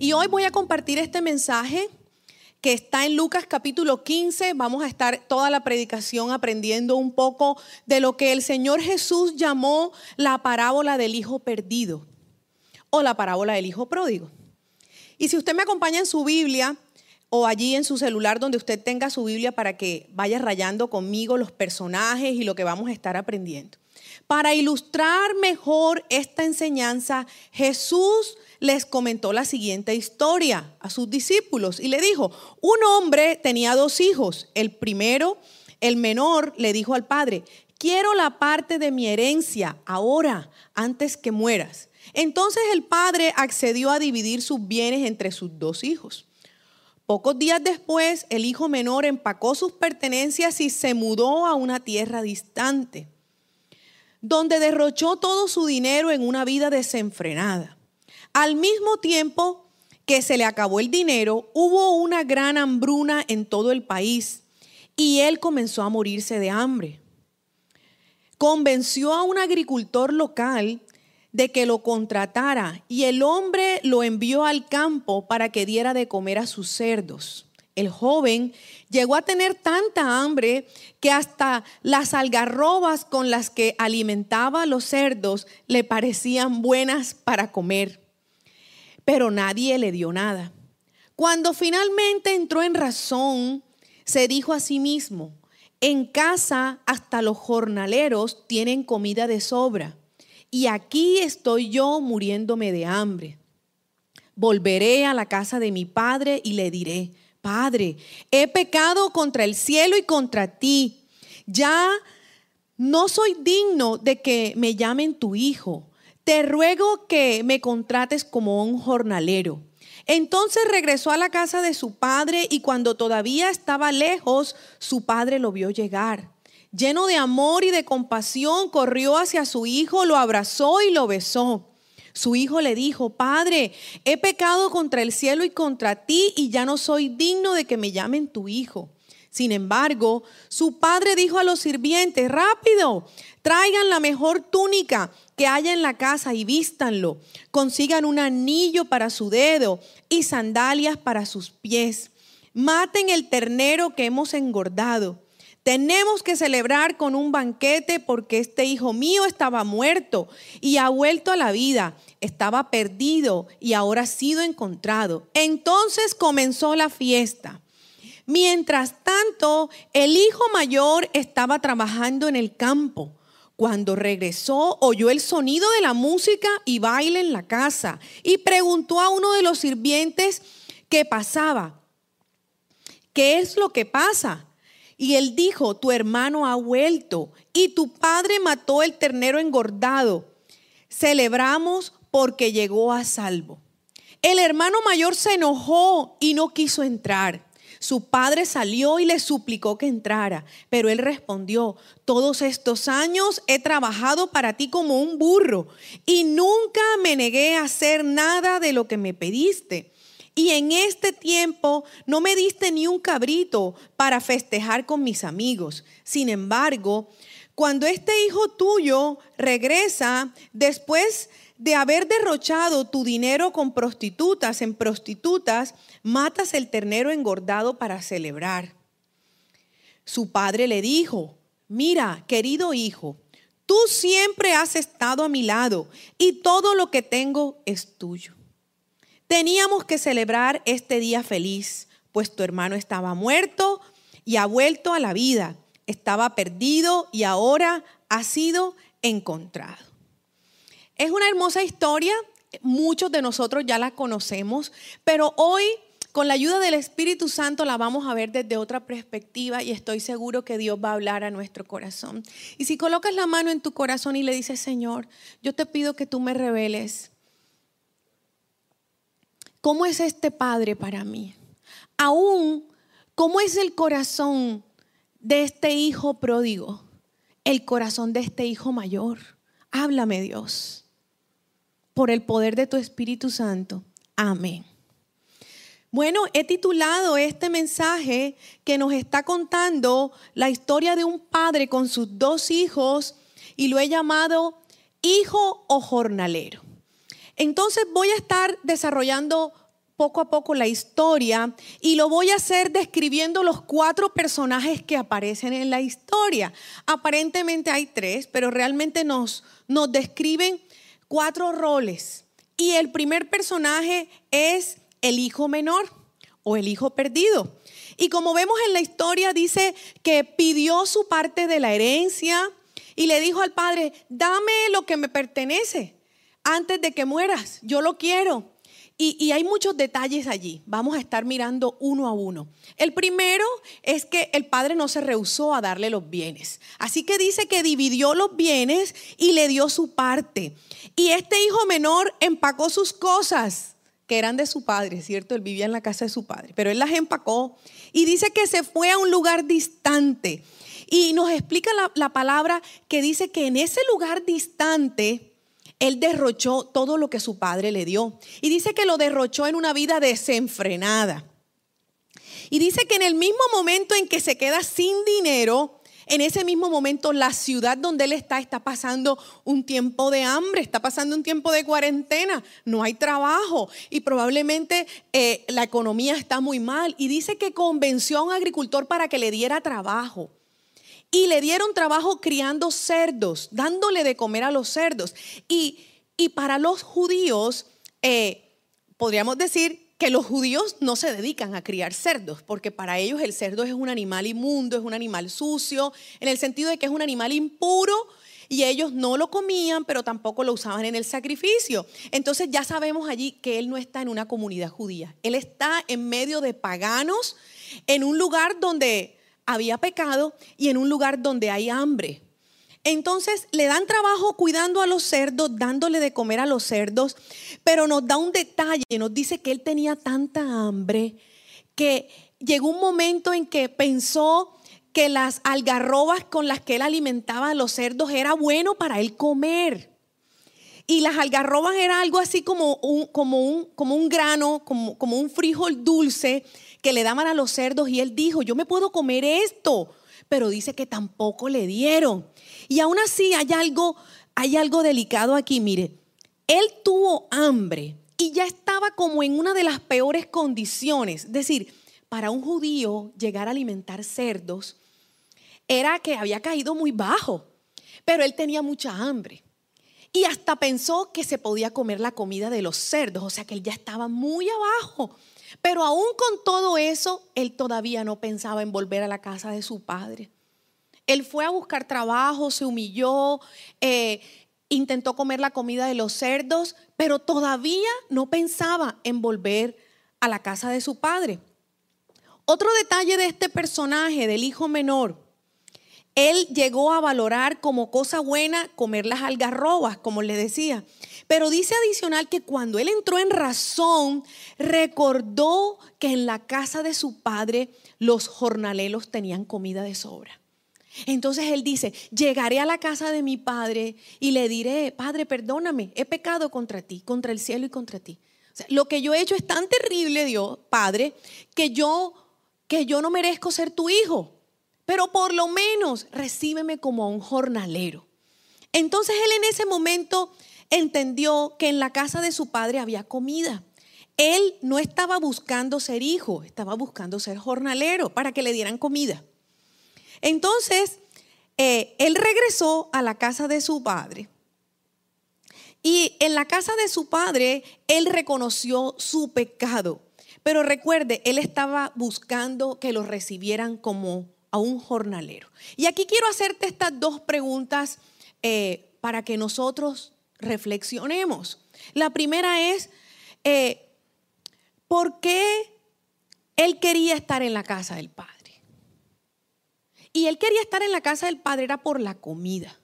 Y hoy voy a compartir este mensaje que está en Lucas capítulo 15. Vamos a estar toda la predicación aprendiendo un poco de lo que el Señor Jesús llamó la parábola del Hijo perdido o la parábola del Hijo pródigo. Y si usted me acompaña en su Biblia o allí en su celular donde usted tenga su Biblia para que vaya rayando conmigo los personajes y lo que vamos a estar aprendiendo. Para ilustrar mejor esta enseñanza, Jesús les comentó la siguiente historia a sus discípulos y le dijo, un hombre tenía dos hijos. El primero, el menor, le dijo al padre, quiero la parte de mi herencia ahora, antes que mueras. Entonces el padre accedió a dividir sus bienes entre sus dos hijos. Pocos días después, el hijo menor empacó sus pertenencias y se mudó a una tierra distante, donde derrochó todo su dinero en una vida desenfrenada. Al mismo tiempo que se le acabó el dinero, hubo una gran hambruna en todo el país y él comenzó a morirse de hambre. Convenció a un agricultor local de que lo contratara y el hombre lo envió al campo para que diera de comer a sus cerdos. El joven llegó a tener tanta hambre que hasta las algarrobas con las que alimentaba a los cerdos le parecían buenas para comer pero nadie le dio nada. Cuando finalmente entró en razón, se dijo a sí mismo, en casa hasta los jornaleros tienen comida de sobra, y aquí estoy yo muriéndome de hambre. Volveré a la casa de mi padre y le diré, Padre, he pecado contra el cielo y contra ti. Ya no soy digno de que me llamen tu hijo te ruego que me contrates como un jornalero. Entonces regresó a la casa de su padre y cuando todavía estaba lejos, su padre lo vio llegar. Lleno de amor y de compasión, corrió hacia su hijo, lo abrazó y lo besó. Su hijo le dijo, Padre, he pecado contra el cielo y contra ti y ya no soy digno de que me llamen tu hijo. Sin embargo, su padre dijo a los sirvientes, rápido, traigan la mejor túnica que haya en la casa y vístanlo. Consigan un anillo para su dedo y sandalias para sus pies. Maten el ternero que hemos engordado. Tenemos que celebrar con un banquete porque este hijo mío estaba muerto y ha vuelto a la vida. Estaba perdido y ahora ha sido encontrado. Entonces comenzó la fiesta. Mientras tanto, el hijo mayor estaba trabajando en el campo. Cuando regresó, oyó el sonido de la música y baile en la casa y preguntó a uno de los sirvientes qué pasaba. ¿Qué es lo que pasa? Y él dijo, tu hermano ha vuelto y tu padre mató el ternero engordado. Celebramos porque llegó a salvo. El hermano mayor se enojó y no quiso entrar. Su padre salió y le suplicó que entrara, pero él respondió, todos estos años he trabajado para ti como un burro y nunca me negué a hacer nada de lo que me pediste. Y en este tiempo no me diste ni un cabrito para festejar con mis amigos. Sin embargo, cuando este hijo tuyo regresa después de haber derrochado tu dinero con prostitutas en prostitutas, matas el ternero engordado para celebrar. Su padre le dijo, mira, querido hijo, tú siempre has estado a mi lado y todo lo que tengo es tuyo. Teníamos que celebrar este día feliz, pues tu hermano estaba muerto y ha vuelto a la vida. Estaba perdido y ahora ha sido encontrado. Es una hermosa historia, muchos de nosotros ya la conocemos, pero hoy con la ayuda del Espíritu Santo la vamos a ver desde otra perspectiva y estoy seguro que Dios va a hablar a nuestro corazón. Y si colocas la mano en tu corazón y le dices, Señor, yo te pido que tú me reveles cómo es este Padre para mí. Aún, cómo es el corazón de este hijo pródigo, el corazón de este hijo mayor. Háblame Dios por el poder de tu Espíritu Santo. Amén. Bueno, he titulado este mensaje que nos está contando la historia de un padre con sus dos hijos y lo he llamado hijo o jornalero. Entonces voy a estar desarrollando poco a poco la historia y lo voy a hacer describiendo los cuatro personajes que aparecen en la historia. Aparentemente hay tres, pero realmente nos, nos describen cuatro roles. Y el primer personaje es el hijo menor o el hijo perdido. Y como vemos en la historia, dice que pidió su parte de la herencia y le dijo al padre, dame lo que me pertenece antes de que mueras, yo lo quiero. Y, hay muchos detalles allí. Vamos a estar mirando uno a uno. El primero es que el padre no se rehusó a darle los bienes. Así que dice que dividió los bienes y le dio su parte. Y este hijo menor empacó sus cosas, que eran de su padre, ¿cierto? Él vivía en la casa de su padre, pero él las empacó y dice que se fue a un lugar distante. Y nos explica la, la palabra que dice que en ese lugar distante, él derrochó todo lo que su padre le dio. Y dice que lo derrochó en una vida desenfrenada. Y dice que en el mismo momento en que se queda sin dinero, en ese mismo momento la ciudad donde él está está pasando un tiempo de hambre, está pasando un tiempo de cuarentena, no hay trabajo y probablemente eh, la economía está muy mal. Y dice que convenció a un agricultor para que le diera trabajo. Y le dieron trabajo criando cerdos, dándole de comer a los cerdos. Y, para los judíos, eh, podríamos decir que los judíos no se dedican a criar cerdos, porque para ellos el cerdo es un animal inmundo, es un animal sucio, en el sentido de que es un animal impuro y ellos no lo comían, pero tampoco lo usaban en el sacrificio. Entonces ya sabemos allí que él no está en una comunidad judía, él está en medio de paganos, en un lugar donde había pecado y en un lugar donde hay hambre. Entonces le dan trabajo cuidando a los cerdos, dándole de comer a los cerdos, pero nos da un detalle, nos dice que él tenía tanta hambre que llegó un momento en que pensó que las algarrobas con las que él alimentaba a los cerdos era bueno para él comer. Y las algarrobas era algo así como un, como un, como un grano, como, como un frijol dulce que le daban a los cerdos y él dijo, yo me puedo comer esto, pero dice que tampoco le dieron. Y aún así hay algo, hay algo delicado aquí, mire, él tuvo hambre y ya estaba como en una de las peores condiciones, es decir, para un judío llegar a alimentar cerdos era que había caído muy bajo, pero él tenía mucha hambre. Y hasta pensó que se podía comer la comida de los cerdos, o sea que él ya estaba muy abajo. Pero aún con todo eso, él todavía no pensaba en volver a la casa de su padre. Él fue a buscar trabajo, se humilló, eh, intentó comer la comida de los cerdos, pero todavía no pensaba en volver a la casa de su padre. Otro detalle de este personaje, del hijo menor, él llegó a valorar como cosa buena comer las algarrobas, como le decía. Pero dice adicional que cuando él entró en razón, recordó que en la casa de su padre los jornaleros tenían comida de sobra. Entonces él dice, llegaré a la casa de mi padre y le diré, Padre, perdóname, he pecado contra ti, contra el cielo y contra ti. lo que yo he hecho es tan terrible, Dios, Padre, que yo, que yo no merezco ser tu hijo, pero por lo menos recíbeme como a un jornalero. Entonces él en ese momento entendió que en la casa de su padre había comida. Él no estaba buscando ser hijo, estaba buscando ser jornalero para que le dieran comida. Entonces, eh, él regresó a la casa de su padre. Y en la casa de su padre, él reconoció su pecado. Pero recuerde, él estaba buscando que lo recibieran como a un jornalero. Y aquí quiero hacerte estas dos preguntas eh, para que nosotros reflexionemos. La primera es, eh, ¿por qué él quería estar en la casa del Padre? Y él quería estar en la casa del Padre era por la comida.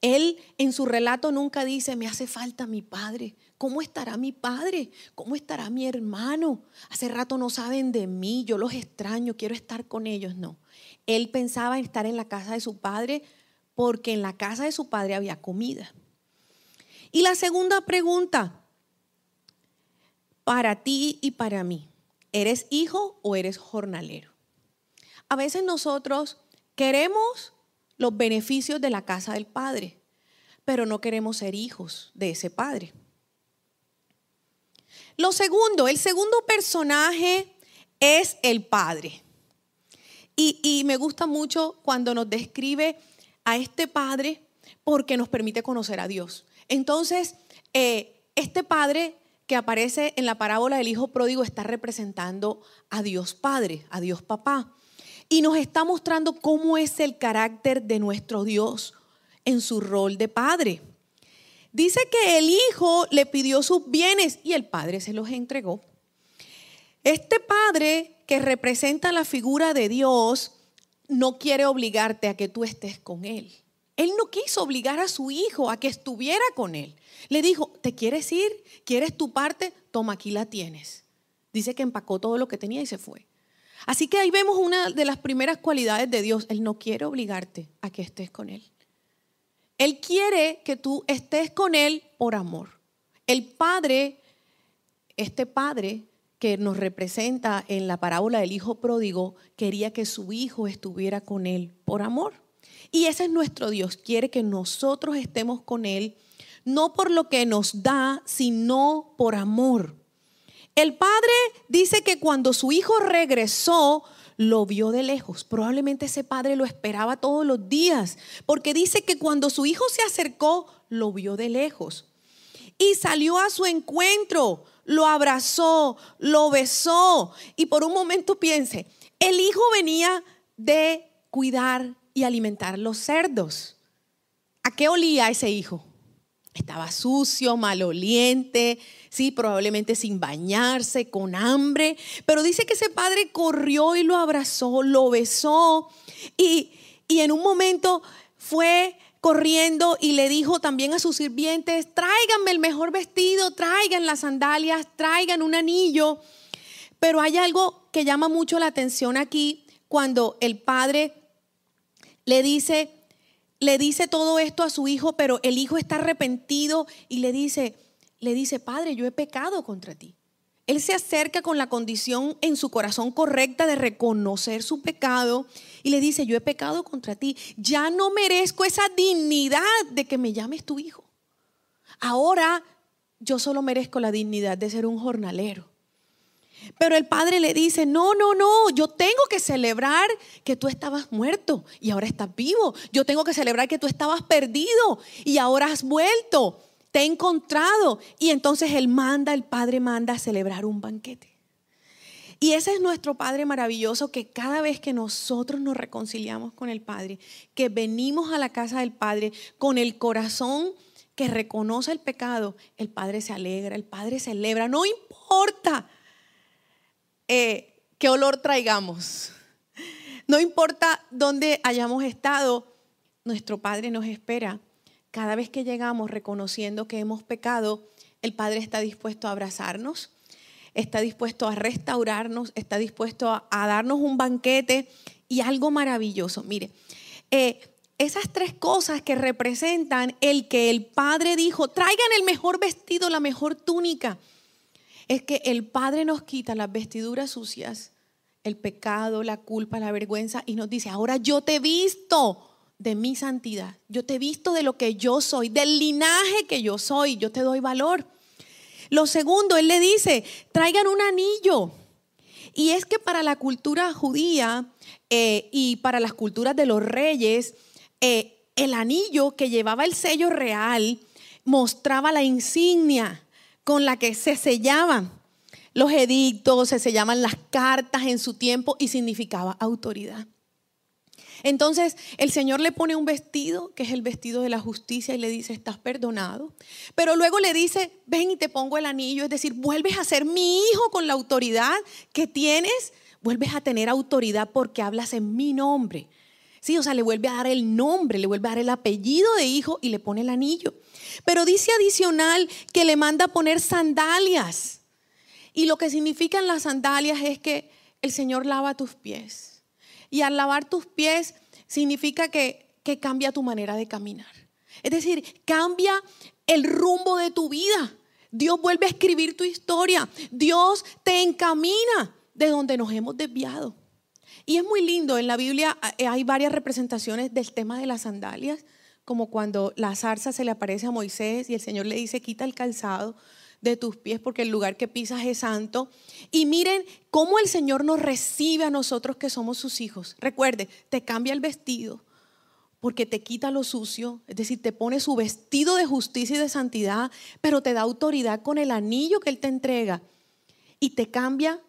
Él en su relato nunca dice, me hace falta mi padre. ¿Cómo estará mi padre? ¿Cómo estará mi hermano? Hace rato no saben de mí, yo los extraño, quiero estar con ellos. No. Él pensaba en estar en la casa de su padre porque en la casa de su padre había comida. Y la segunda pregunta, para ti y para mí, ¿eres hijo o eres jornalero? A veces nosotros queremos los beneficios de la casa del Padre, pero no queremos ser hijos de ese Padre. Lo segundo, el segundo personaje es el Padre. Y, me gusta mucho cuando nos describe a este Padre porque nos permite conocer a Dios. Entonces, eh, este Padre que aparece en la parábola del Hijo Pródigo está representando a Dios Padre, a Dios Papá. Y nos está mostrando cómo es el carácter de nuestro Dios en su rol de Padre. Dice que el Hijo le pidió sus bienes y el Padre se los entregó. Este Padre que representa la figura de Dios no quiere obligarte a que tú estés con Él. Él no quiso obligar a su hijo a que estuviera con él. Le dijo, ¿te quieres ir? ¿Quieres tu parte? Toma, aquí la tienes. Dice que empacó todo lo que tenía y se fue. Así que ahí vemos una de las primeras cualidades de Dios. Él no quiere obligarte a que estés con Él. Él quiere que tú estés con Él por amor. El Padre, este Padre que nos representa en la parábola del Hijo Pródigo, quería que su Hijo estuviera con Él por amor. Y ese es nuestro Dios. Quiere que nosotros estemos con Él, no por lo que nos da, sino por amor. El Padre dice que cuando su Hijo regresó, lo vio de lejos. Probablemente ese padre lo esperaba todos los días, porque dice que cuando su hijo se acercó, lo vio de lejos. Y salió a su encuentro, lo abrazó, lo besó. Y por un momento piense, el hijo venía de cuidar y alimentar los cerdos. ¿A qué olía ese hijo? Estaba sucio, maloliente, sí, probablemente sin bañarse, con hambre, pero dice que ese padre corrió y lo abrazó, lo besó y, y en un momento fue corriendo y le dijo también a sus sirvientes, tráiganme el mejor vestido, traigan las sandalias, traigan un anillo. Pero hay algo que llama mucho la atención aquí cuando el padre le dice, le dice todo esto a su hijo, pero el hijo está arrepentido y le dice, le dice, "Padre, yo he pecado contra ti." Él se acerca con la condición en su corazón correcta de reconocer su pecado y le dice, yo he pecado contra ti, ya no merezco esa dignidad de que me llames tu hijo. Ahora yo solo merezco la dignidad de ser un jornalero. Pero el padre le dice, no, no, no, yo tengo que celebrar que tú estabas muerto y ahora estás vivo. Yo tengo que celebrar que tú estabas perdido y ahora has vuelto. Te he encontrado. Y entonces él manda, el padre manda a celebrar un banquete. Y ese es nuestro Padre maravilloso que cada vez que nosotros nos reconciliamos con el Padre, que venimos a la casa del Padre con el corazón que reconoce el pecado, el Padre se alegra, el Padre celebra, no importa eh, qué olor traigamos. No importa dónde hayamos estado, nuestro Padre nos espera. Cada vez que llegamos reconociendo que hemos pecado, el Padre está dispuesto a abrazarnos, está dispuesto a restaurarnos, está dispuesto a, darnos un banquete y algo maravilloso. Mire, eh, esas tres cosas que representan el que el Padre dijo, traigan el mejor vestido, la mejor túnica es que el Padre nos quita las vestiduras sucias, el pecado, la culpa, la vergüenza y nos dice, ahora yo te he visto de mi santidad, yo te he visto de lo que yo soy, del linaje que yo soy, yo te doy valor. Lo segundo, Él le dice, traigan un anillo. Y es que para la cultura judía eh, y para las culturas de los reyes, eh, el anillo que llevaba el sello real mostraba la insignia con la que se sellaban los edictos, se sellaban las cartas en su tiempo y significaba autoridad. Entonces el Señor le pone un vestido, que es el vestido de la justicia, y le dice, estás perdonado. Pero luego le dice, ven y te pongo el anillo, es decir, vuelves a ser mi hijo con la autoridad que tienes, vuelves a tener autoridad porque hablas en mi nombre. Sí, o sea, le vuelve a dar el nombre, le vuelve a dar el apellido de hijo y le pone el anillo. Pero dice adicional que le manda a poner sandalias. Y lo que significan las sandalias es que el Señor lava tus pies. Y al lavar tus pies significa que, que cambia tu manera de caminar. Es decir, cambia el rumbo de tu vida. Dios vuelve a escribir tu historia. Dios te encamina de donde nos hemos desviado. Y es muy lindo, en la Biblia eh, hay varias representaciones del tema de las sandalias, como cuando la zarza se le aparece a Moisés y el Señor le dice, quita el calzado de tus pies, porque el lugar que pisas es santo. Y miren cómo el Señor nos recibe a nosotros que somos sus hijos. Recuerde, te cambia el vestido porque te quita lo sucio, es decir, te pone su vestido de justicia y de santidad, pero te da autoridad con el anillo que Él te entrega y te cambia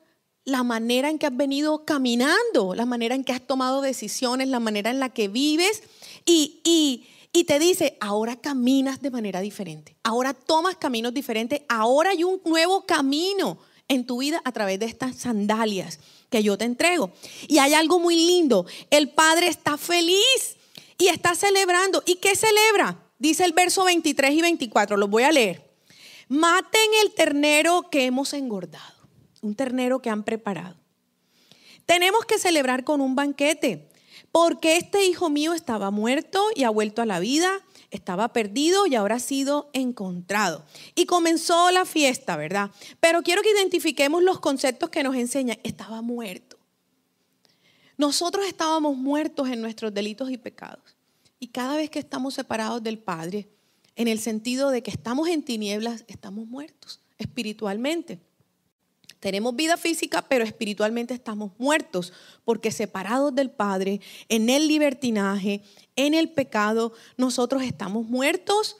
la manera en que has venido caminando, la manera en que has tomado decisiones, la manera en la que vives y, y y te dice, ahora caminas de manera diferente, ahora tomas caminos diferentes, ahora hay un nuevo camino en tu vida a través de estas sandalias que yo te entrego. Y hay algo muy lindo, el Padre está feliz y está celebrando. ¿Y qué celebra? Dice el verso 23 y 24, los voy a leer. Maten el ternero que hemos engordado, un ternero que han preparado. Tenemos que celebrar con un banquete porque este hijo mío estaba muerto y ha vuelto a la vida, estaba perdido y ahora ha sido encontrado. Y comenzó la fiesta, ¿verdad? Pero quiero que identifiquemos los conceptos que nos enseña. Estaba muerto. Nosotros estábamos muertos en nuestros delitos y pecados. Y cada vez que estamos separados del Padre, en el sentido de que estamos en tinieblas, estamos muertos espiritualmente. Tenemos vida física, pero espiritualmente estamos muertos, porque separados del Padre, en el libertinaje, en el pecado, nosotros estamos muertos.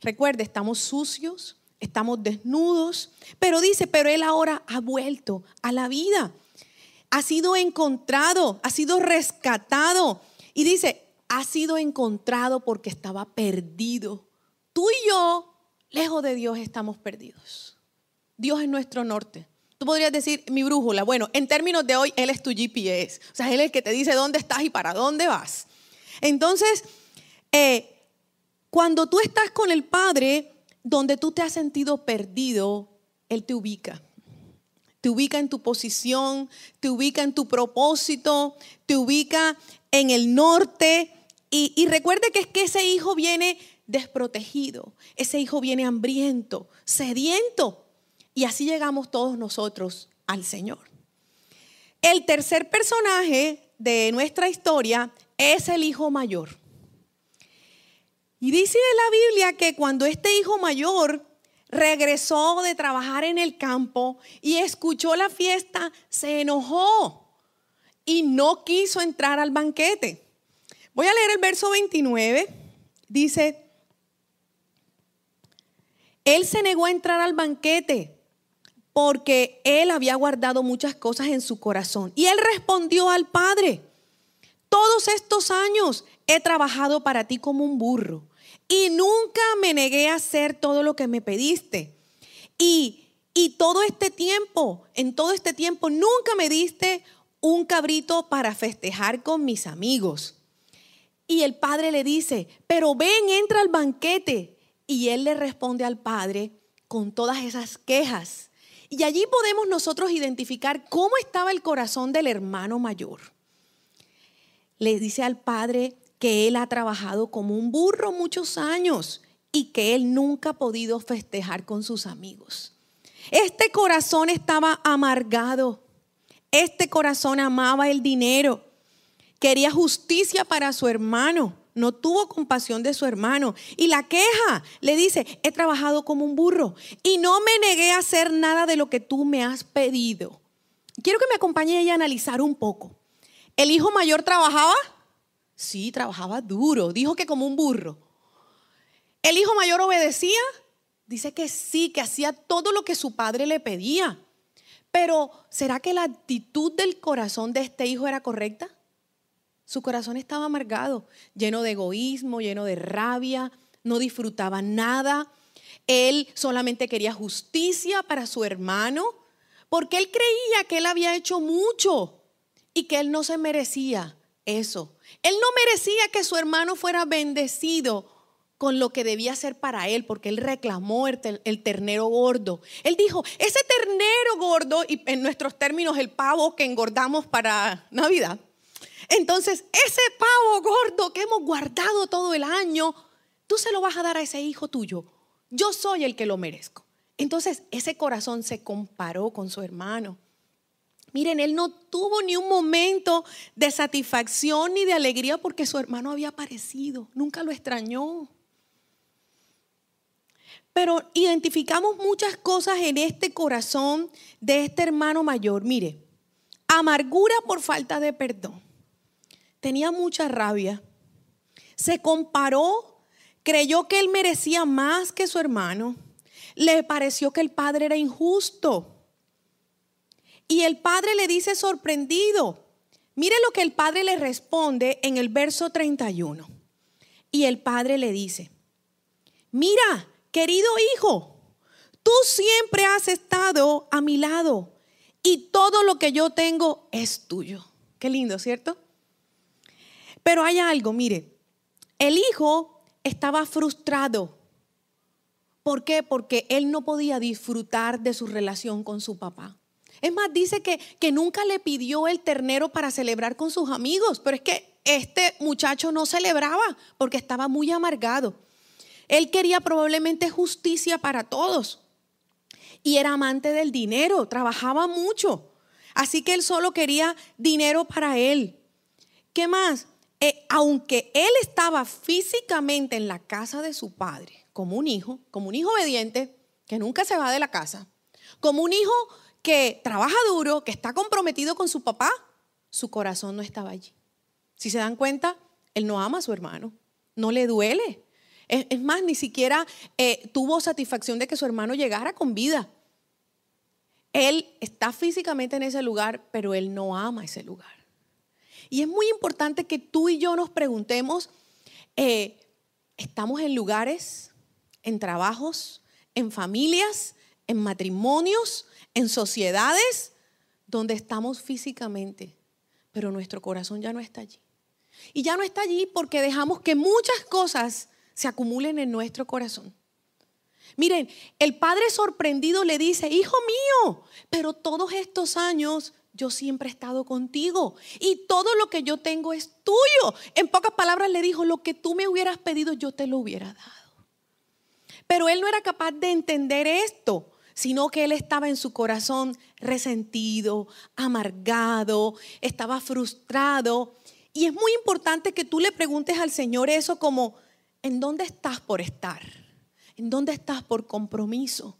Recuerde, estamos sucios, estamos desnudos, pero dice, pero Él ahora ha vuelto a la vida. Ha sido encontrado, ha sido rescatado. Y dice, ha sido encontrado porque estaba perdido. Tú y yo, lejos de Dios, estamos perdidos. Dios es nuestro norte. Tú podrías decir, mi brújula, bueno, en términos de hoy, Él es tu GPS. O sea, Él es el que te dice dónde estás y para dónde vas. Entonces, eh, cuando tú estás con el Padre, donde tú te has sentido perdido, Él te ubica. Te ubica en tu posición, te ubica en tu propósito, te ubica en el norte. Y, y recuerde que es que ese hijo viene desprotegido, ese hijo viene hambriento, sediento y así llegamos todos nosotros al Señor. El tercer personaje de nuestra historia es el hijo mayor. Y dice la Biblia que cuando este hijo mayor regresó de trabajar en el campo y escuchó la fiesta, se enojó y no quiso entrar al banquete. Voy a leer el verso 29. Dice, él se negó a entrar al banquete porque él había guardado muchas cosas en su corazón. Y él respondió al Padre, todos estos años he trabajado para ti como un burro y nunca me negué a hacer todo lo que me pediste. Y, y todo este tiempo, en todo este tiempo, nunca me diste un cabrito para festejar con mis amigos. Y el padre le dice, pero ven, entra al banquete. Y él le responde al padre con todas esas quejas y allí podemos nosotros identificar cómo estaba el corazón del hermano mayor. Le dice al padre que él ha trabajado como un burro muchos años y que él nunca ha podido festejar con sus amigos. Este corazón estaba amargado. Este corazón amaba el dinero. Quería justicia para su hermano no tuvo compasión de su hermano. Y la queja le dice, he trabajado como un burro y no me negué a hacer nada de lo que tú me has pedido. Quiero que me acompañe ella a analizar un poco. ¿El hijo mayor trabajaba? Sí, trabajaba duro. Dijo que como un burro. ¿El hijo mayor obedecía? Dice que sí, que hacía todo lo que su padre le pedía. Pero ¿será que la actitud del corazón de este hijo era correcta? Su corazón estaba amargado, lleno de egoísmo, lleno de rabia, no disfrutaba nada. Él solamente quería justicia para su hermano, porque él creía que él había hecho mucho y que él no se merecía eso. Él no merecía que su hermano fuera bendecido con lo que debía ser para él, porque él reclamó el, ternero gordo. Él dijo, ese ternero gordo, y en nuestros términos el pavo que engordamos para Navidad, entonces, ese pavo gordo que hemos guardado todo el año, tú se lo vas a dar a ese hijo tuyo. Yo soy el que lo merezco. Entonces, ese corazón se comparó con su hermano. Miren, él no tuvo ni un momento de satisfacción ni de alegría porque su hermano había aparecido. Nunca lo extrañó. pero identificamos muchas cosas en este corazón de este hermano mayor. Mire, amargura por falta de perdón. Tenía mucha rabia. Se comparó, creyó que él merecía más que su hermano. Le pareció que el padre era injusto. Y el padre le dice sorprendido, mire lo que el padre le responde en el verso 31. Y el padre le dice, mira, querido hijo, tú siempre has estado a mi lado y todo lo que yo tengo es tuyo. Qué lindo, ¿cierto? Pero hay algo, mire, el hijo estaba frustrado. ¿Por qué? Porque él no podía disfrutar de su relación con su papá. Es más, dice que, que nunca le pidió el ternero para celebrar con sus amigos, pero es que este muchacho no celebraba porque estaba muy amargado. Él quería probablemente justicia para todos y era amante del dinero, trabajaba mucho. Así que él solo quería dinero para él. ¿Qué más? Eh, aunque él estaba físicamente en la casa de su padre, como un hijo, como un hijo obediente, que nunca se va de la casa, como un hijo que trabaja duro, que está comprometido con su papá, su corazón no estaba allí. Si se dan cuenta, él no ama a su hermano, no le duele. Es, más, ni siquiera eh, tuvo satisfacción de que su hermano llegara con vida. Él está físicamente en ese lugar, pero él no ama ese lugar. Y es muy importante que tú y yo nos preguntemos, eh, ¿estamos en lugares, en trabajos, en familias, en matrimonios, en sociedades donde estamos físicamente, pero nuestro corazón ya no está allí. Y ya no está allí porque dejamos que muchas cosas se acumulen en nuestro corazón. Miren, el padre sorprendido le dice, hijo mío, pero todos estos años yo siempre he estado contigo y todo lo que yo tengo es tuyo. En pocas palabras le dijo, lo que tú me hubieras pedido yo te lo hubiera dado. Pero él no era capaz de entender esto sino que él estaba en su corazón resentido, amargado, estaba frustrado. Y es muy importante que tú le preguntes al Señor eso como, ¿en dónde estás por estar? ¿En dónde estás por compromiso?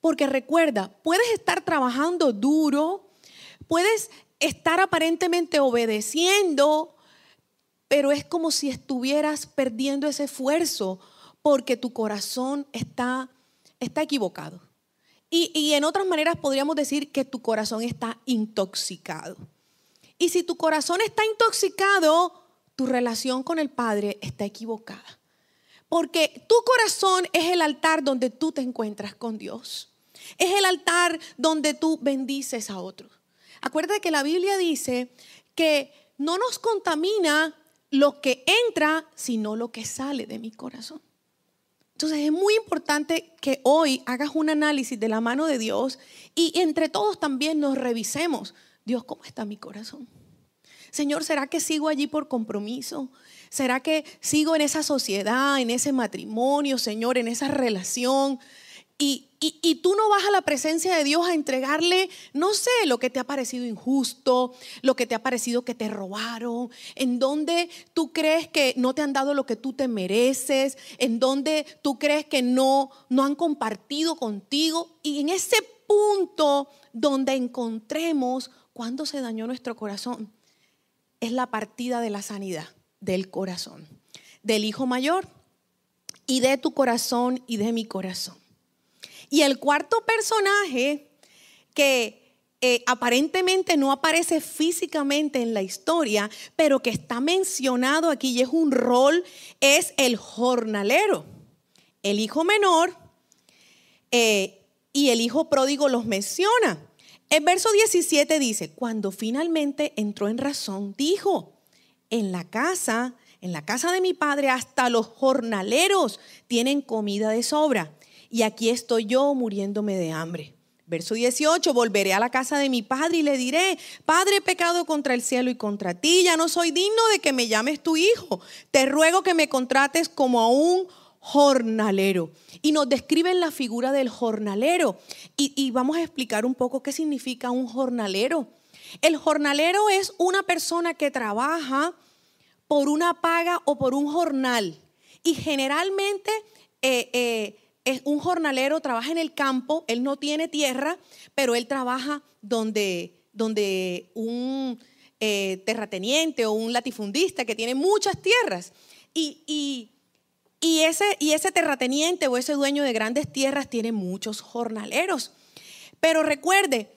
Porque recuerda, puedes estar trabajando duro, puedes estar aparentemente obedeciendo, pero es como si estuvieras perdiendo ese esfuerzo porque tu corazón está, está equivocado. Y, en otras maneras podríamos decir que tu corazón está intoxicado. Y si tu corazón está intoxicado, tu relación con el Padre está equivocada. Porque tu corazón es el altar donde tú te encuentras con Dios. Es el altar donde tú bendices a otros. Acuérdate que la Biblia dice que no nos contamina lo que entra, sino lo que sale de mi corazón. Entonces es muy importante que hoy hagas un análisis de la mano de Dios y entre todos también nos revisemos. Dios, ¿cómo está mi corazón? Señor, ¿será que sigo allí por compromiso? ¿Será que sigo en esa sociedad, en ese matrimonio, Señor, en esa relación? Y, tú no vas a la presencia de Dios a entregarle, no sé, lo que te ha parecido injusto, lo que te ha parecido que te robaron, en donde tú crees que no te han dado lo que tú te mereces, en donde tú crees que no, no han compartido contigo. Y en ese punto donde encontremos cuándo se dañó nuestro corazón, es la partida de la sanidad del corazón, del hijo mayor y de tu corazón y de mi corazón. Y el cuarto personaje que eh, aparentemente no aparece físicamente en la historia, pero que está mencionado aquí y es un rol, es el jornalero. El hijo menor eh, y el hijo pródigo los menciona. El verso 17 dice, cuando finalmente entró en razón, dijo, en la casa, en la casa de mi padre, hasta los jornaleros tienen comida de sobra y aquí estoy yo muriéndome de hambre. Verso 18, volveré a la casa de mi padre y le diré, Padre, he pecado contra el cielo y contra ti, ya no soy digno de que me llames tu hijo. Te ruego que me contrates como a un jornalero. Y nos describen la figura del jornalero. Y, y vamos a explicar un poco qué significa un jornalero. El jornalero es una persona que trabaja por una paga o por un jornal. Y generalmente... Eh, eh, es un jornalero, trabaja en el campo, él no tiene tierra, pero él trabaja donde, donde un eh, terrateniente o un latifundista que tiene muchas tierras. Y, y, ese, y ese terrateniente o ese dueño de grandes tierras tiene muchos jornaleros. Pero recuerde,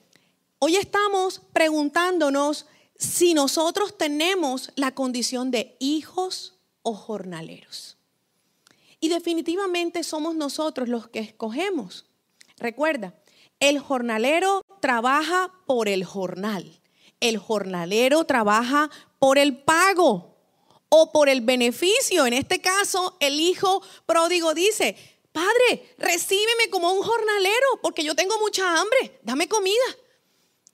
hoy estamos preguntándonos si nosotros tenemos la condición de hijos o jornaleros. Y definitivamente somos nosotros los que escogemos. Recuerda, el jornalero trabaja por el jornal. El jornalero trabaja por el pago o por el beneficio. En este caso, el hijo pródigo dice, Padre, recíbeme como un jornalero porque yo tengo mucha hambre, dame comida.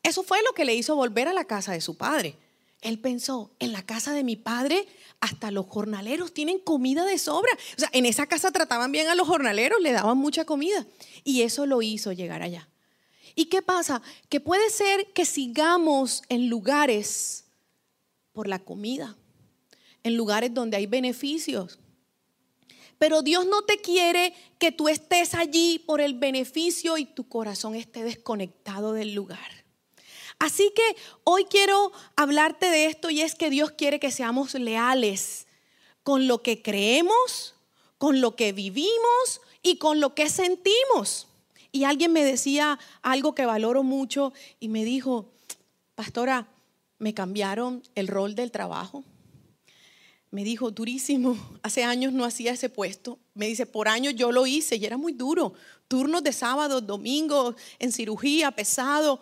Eso fue lo que le hizo volver a la casa de su padre. Él pensó, en la casa de mi padre hasta los jornaleros tienen comida de sobra. O sea, en esa casa trataban bien a los jornaleros, le daban mucha comida. Y eso lo hizo llegar allá. ¿Y qué pasa? Que puede ser que sigamos en lugares por la comida, en lugares donde hay beneficios. Pero Dios no te quiere que tú estés allí por el beneficio y tu corazón esté desconectado del lugar. Así que hoy quiero hablarte de esto y es que Dios quiere que seamos leales con lo que creemos, con lo que vivimos y con lo que sentimos. Y alguien me decía algo que valoro mucho y me dijo, pastora, me cambiaron el rol del trabajo. Me dijo, durísimo, hace años no hacía ese puesto. Me dice, por años yo lo hice y era muy duro. Turnos de sábado, domingo, en cirugía, pesado.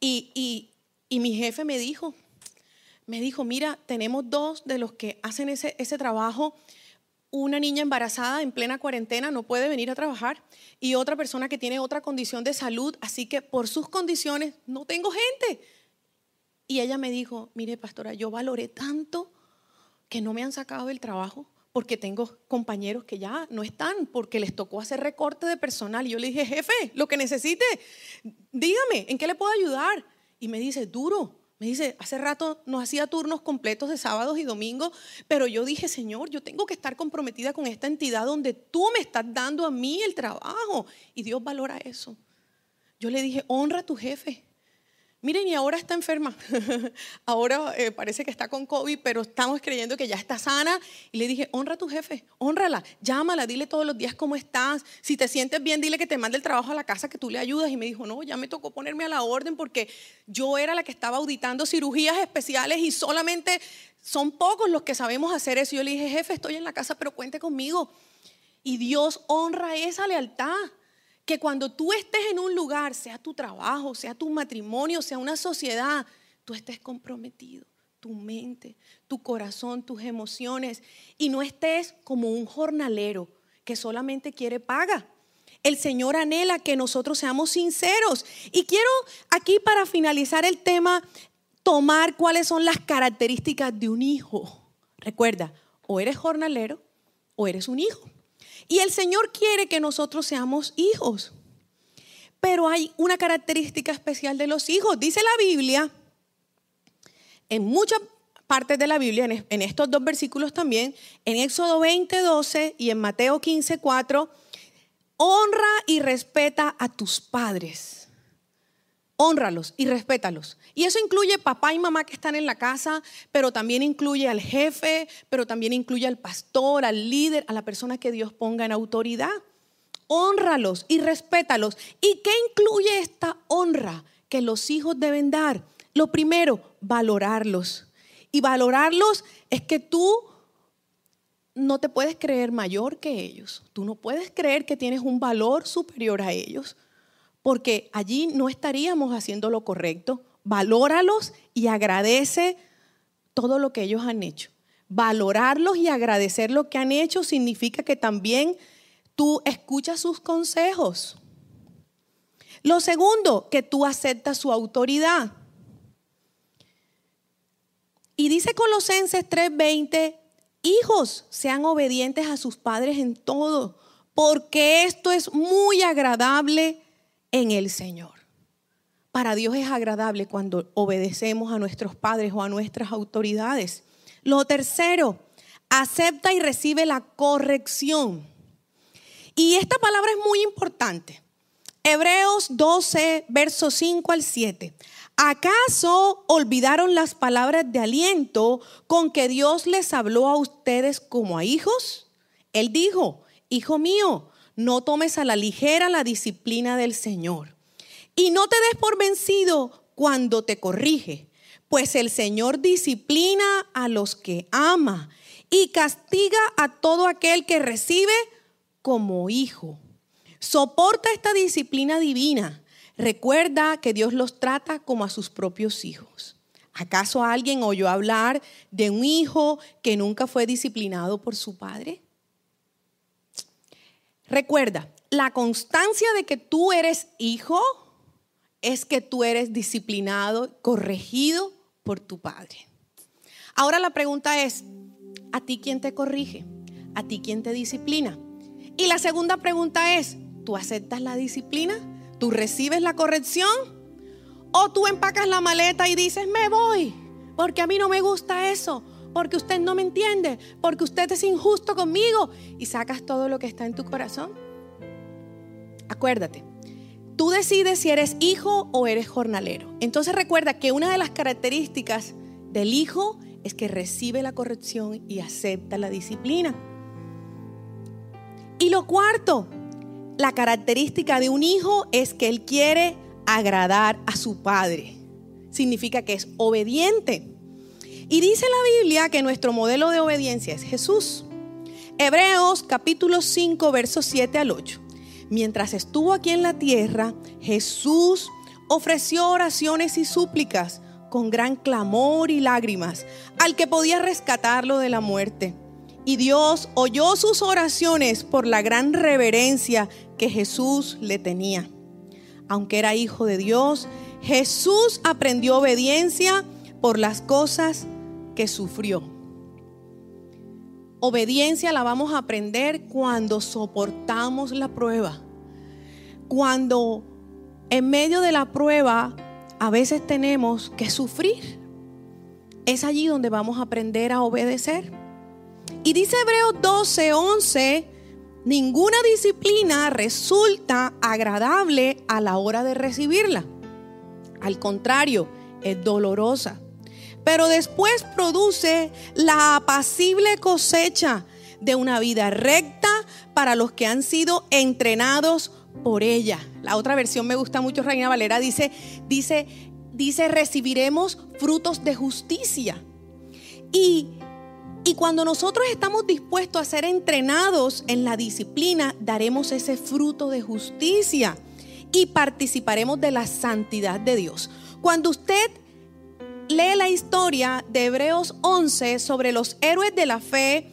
Y, mi jefe me dijo, me dijo, mira, tenemos dos de los que hacen ese, ese trabajo. Una niña embarazada en plena cuarentena no puede venir a trabajar y otra persona que tiene otra condición de salud, así que por sus condiciones no tengo gente. Y ella me dijo, mire pastora, yo valoré tanto que no me han sacado del trabajo porque tengo compañeros que ya no están porque les tocó hacer recorte de personal. Y yo le dije, jefe, lo que necesite, dígame, ¿en qué le puedo ayudar? Y me dice, duro. Me dice, hace rato no hacía turnos completos de sábados y domingos, pero yo dije, Señor, yo tengo que estar comprometida con esta entidad donde tú me estás dando a mí el trabajo. Y Dios valora eso. Yo le dije, honra a tu jefe. Miren, y ahora está enferma. ahora eh, parece que está con COVID, pero estamos creyendo que ya está sana. Y le dije, honra a tu jefe, honrala, llámala, dile todos los días cómo estás. Si te sientes bien, dile que te mande el trabajo a la casa, que tú le ayudas. Y me dijo, no, ya me tocó ponerme a la orden porque yo era la que estaba auditando cirugías especiales y solamente son pocos los que sabemos hacer eso. Yo le dije, jefe, estoy en la casa, pero cuente conmigo. Y Dios honra esa lealtad que cuando tú estés en un lugar, sea tu trabajo, sea tu matrimonio, sea una sociedad, tú estés comprometido, tu mente, tu corazón, tus emociones, y no estés como un jornalero que solamente quiere paga. El Señor anhela que nosotros seamos sinceros. Y quiero aquí para finalizar el tema, tomar cuáles son las características de un hijo. Recuerda, o eres jornalero o eres un hijo. Y el Señor quiere que nosotros seamos hijos. Pero hay una característica especial de los hijos. Dice la Biblia, en muchas partes de la Biblia, en estos dos versículos también, en Éxodo 20, 12 y en Mateo 15, 4, honra y respeta a tus padres honralos y respétalos. Y eso incluye papá y mamá que están en la casa, pero también incluye al jefe, pero también incluye al pastor, al líder, a la persona que Dios ponga en autoridad. Honralos y respétalos. ¿Y qué incluye esta honra que los hijos deben dar? Lo primero, valorarlos. Y valorarlos es que tú no te puedes creer mayor que ellos. Tú no puedes creer que tienes un valor superior a ellos porque allí no estaríamos haciendo lo correcto. Valóralos y agradece todo lo que ellos han hecho. Valorarlos y agradecer lo que han hecho significa que también tú escuchas sus consejos. Lo segundo, que tú aceptas su autoridad. Y dice Colosenses 3:20, hijos, sean obedientes a sus padres en todo, porque esto es muy agradable en el Señor. Para Dios es agradable cuando obedecemos a nuestros padres o a nuestras autoridades. Lo tercero, acepta y recibe la corrección. Y esta palabra es muy importante. Hebreos 12, versos 5 al 7. ¿Acaso olvidaron las palabras de aliento con que Dios les habló a ustedes como a hijos? Él dijo, Hijo mío, no tomes a la ligera la disciplina del Señor. Y no te des por vencido cuando te corrige, pues el Señor disciplina a los que ama y castiga a todo aquel que recibe como hijo. Soporta esta disciplina divina. Recuerda que Dios los trata como a sus propios hijos. ¿Acaso alguien oyó hablar de un hijo que nunca fue disciplinado por su padre? Recuerda, la constancia de que tú eres hijo es que tú eres disciplinado, corregido por tu padre. Ahora la pregunta es, ¿a ti quién te corrige? ¿A ti quién te disciplina? Y la segunda pregunta es, ¿tú aceptas la disciplina? ¿Tú recibes la corrección? ¿O tú empacas la maleta y dices, me voy? Porque a mí no me gusta eso porque usted no me entiende, porque usted es injusto conmigo y sacas todo lo que está en tu corazón. Acuérdate, tú decides si eres hijo o eres jornalero. Entonces recuerda que una de las características del hijo es que recibe la corrección y acepta la disciplina. Y lo cuarto, la característica de un hijo es que él quiere agradar a su padre. Significa que es obediente. Y dice la Biblia que nuestro modelo de obediencia es Jesús. Hebreos capítulo 5, versos 7 al 8. Mientras estuvo aquí en la tierra, Jesús ofreció oraciones y súplicas con gran clamor y lágrimas al que podía rescatarlo de la muerte. Y Dios oyó sus oraciones por la gran reverencia que Jesús le tenía. Aunque era hijo de Dios, Jesús aprendió obediencia por las cosas que sufrió. Obediencia la vamos a aprender cuando soportamos la prueba. Cuando en medio de la prueba a veces tenemos que sufrir. Es allí donde vamos a aprender a obedecer. Y dice Hebreos 12, 11, ninguna disciplina resulta agradable a la hora de recibirla. Al contrario, es dolorosa pero después produce la apacible cosecha de una vida recta para los que han sido entrenados por ella. La otra versión me gusta mucho, Reina Valera, dice, dice, dice, recibiremos frutos de justicia. Y, y cuando nosotros estamos dispuestos a ser entrenados en la disciplina, daremos ese fruto de justicia y participaremos de la santidad de Dios. Cuando usted lee la historia de Hebreos 11 sobre los héroes de la fe,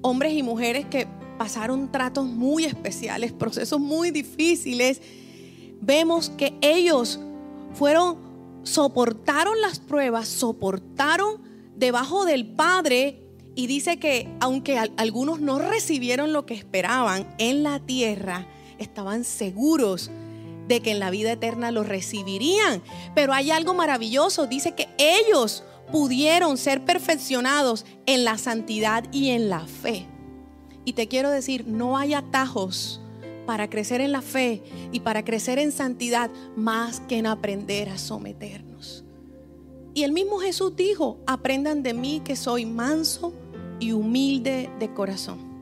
hombres y mujeres que pasaron tratos muy especiales, procesos muy difíciles, vemos que ellos fueron, soportaron las pruebas, soportaron debajo del Padre y dice que aunque algunos no recibieron lo que esperaban en la tierra, estaban seguros de que en la vida eterna lo recibirían. Pero hay algo maravilloso, dice que ellos pudieron ser perfeccionados en la santidad y en la fe. Y te quiero decir, no hay atajos para crecer en la fe y para crecer en santidad más que en aprender a someternos. Y el mismo Jesús dijo, aprendan de mí que soy manso y humilde de corazón.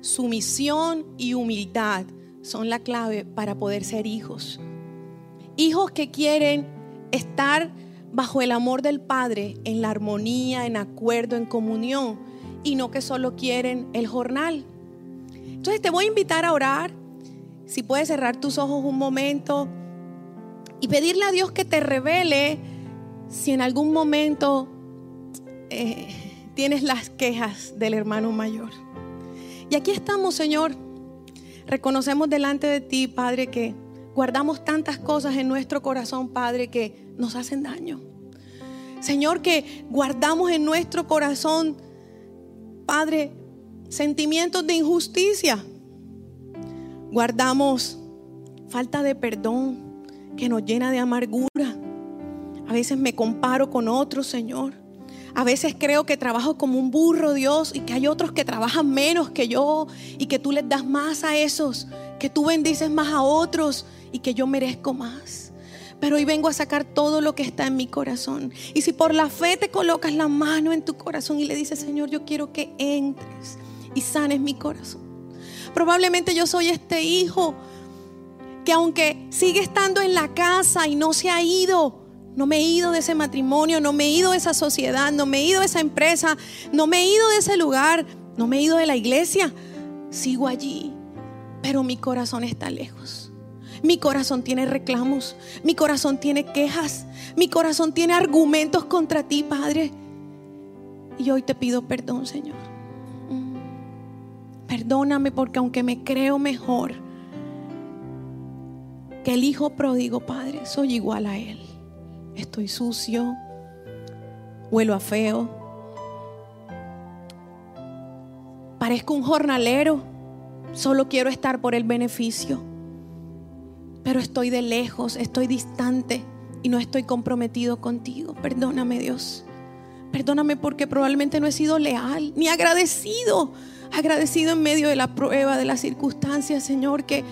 Sumisión y humildad son la clave para poder ser hijos. Hijos que quieren estar bajo el amor del Padre, en la armonía, en acuerdo, en comunión, y no que solo quieren el jornal. Entonces te voy a invitar a orar. Si puedes cerrar tus ojos un momento y pedirle a Dios que te revele si en algún momento eh, tienes las quejas del hermano mayor. Y aquí estamos, Señor Reconocemos delante de ti, Padre, que guardamos tantas cosas en nuestro corazón, Padre, que nos hacen daño. Señor, que guardamos en nuestro corazón, Padre, sentimientos de injusticia. Guardamos falta de perdón que nos llena de amargura. A veces me comparo con otros, Señor. A veces creo que trabajo como un burro, Dios, y que hay otros que trabajan menos que yo y que tú les das más a esos, que tú bendices más a otros y que yo merezco más. Pero hoy vengo a sacar todo lo que está en mi corazón. Y si por la fe te colocas la mano en tu corazón y le dices, Señor, yo quiero que entres y sanes mi corazón. Probablemente yo soy este hijo que aunque sigue estando en la casa y no se ha ido, no me he ido de ese matrimonio, no me he ido de esa sociedad, no me he ido de esa empresa, no me he ido de ese lugar, no me he ido de la iglesia. Sigo allí, pero mi corazón está lejos. Mi corazón tiene reclamos, mi corazón tiene quejas, mi corazón tiene argumentos contra ti, Padre. Y hoy te pido perdón, Señor. Perdóname porque aunque me creo mejor que el Hijo pródigo, Padre, soy igual a Él estoy sucio, huelo a feo, parezco un jornalero, solo quiero estar por el beneficio, pero estoy de lejos, estoy distante y no estoy comprometido contigo. Perdóname Dios, perdóname porque probablemente no he sido leal ni agradecido, agradecido en medio de la prueba, de las circunstancias, Señor, que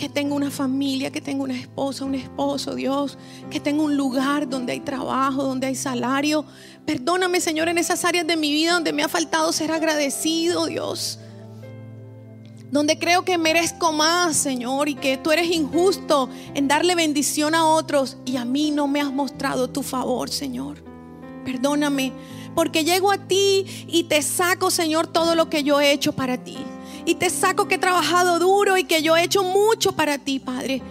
que tengo una familia, que tengo una esposa, un esposo, Dios, que tengo un lugar donde hay trabajo, donde hay salario. Perdóname, Señor, en esas áreas de mi vida donde me ha faltado ser agradecido, Dios. Donde creo que merezco más, Señor, y que tú eres injusto en darle bendición a otros y a mí no me has mostrado tu favor, Señor. Perdóname, porque llego a ti y te saco, Señor, todo lo que yo he hecho para ti. Y te saco que he trabajado duro y que yo he hecho mucho para ti, Padre.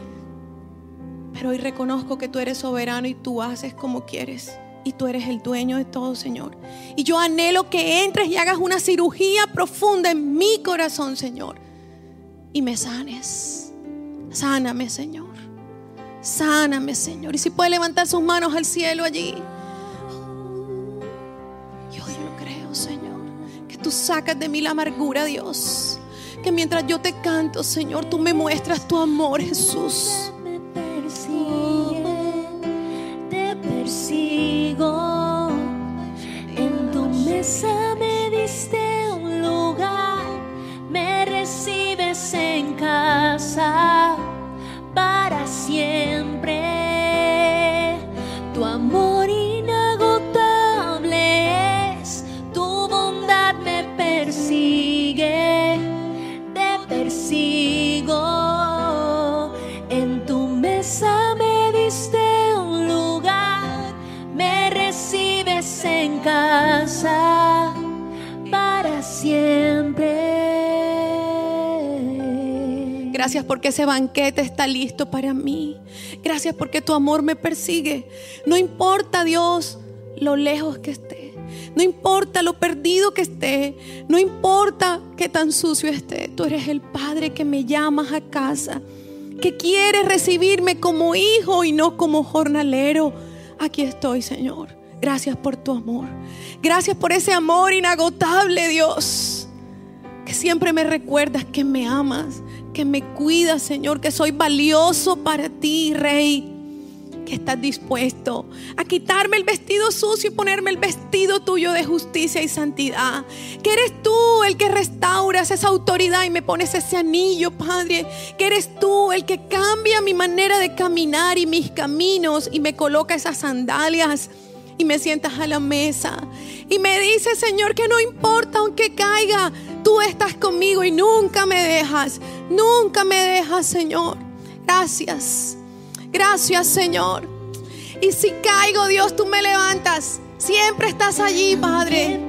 Pero hoy reconozco que tú eres soberano y tú haces como quieres. Y tú eres el dueño de todo, Señor. Y yo anhelo que entres y hagas una cirugía profunda en mi corazón, Señor. Y me sanes. Sáname, Señor. Sáname, Señor. Y si puede levantar sus manos al cielo allí. Yo, yo creo, Señor, que tú sacas de mí la amargura, Dios que mientras yo te canto, Señor, tú me muestras tu amor, Jesús. Me persigue, te persigo. En tu mesa me diste un lugar, me recibes en casa Gracias porque ese banquete está listo para mí. Gracias porque tu amor me persigue. No importa, Dios, lo lejos que esté. No importa lo perdido que esté, no importa que tan sucio esté, tú eres el Padre que me llamas a casa, que quieres recibirme como hijo y no como jornalero. Aquí estoy, Señor. Gracias por tu amor. Gracias por ese amor inagotable, Dios. Que siempre me recuerdas que me amas, que me cuidas, Señor, que soy valioso para ti, Rey que estás dispuesto a quitarme el vestido sucio y ponerme el vestido tuyo de justicia y santidad. Que eres tú el que restauras esa autoridad y me pones ese anillo, Padre. Que eres tú el que cambia mi manera de caminar y mis caminos y me coloca esas sandalias y me sientas a la mesa. Y me dice, Señor, que no importa aunque caiga, tú estás conmigo y nunca me dejas. Nunca me dejas, Señor. Gracias. Gracias, Señor. Y si caigo, Dios, tú me levantas. Siempre estás allí, Padre.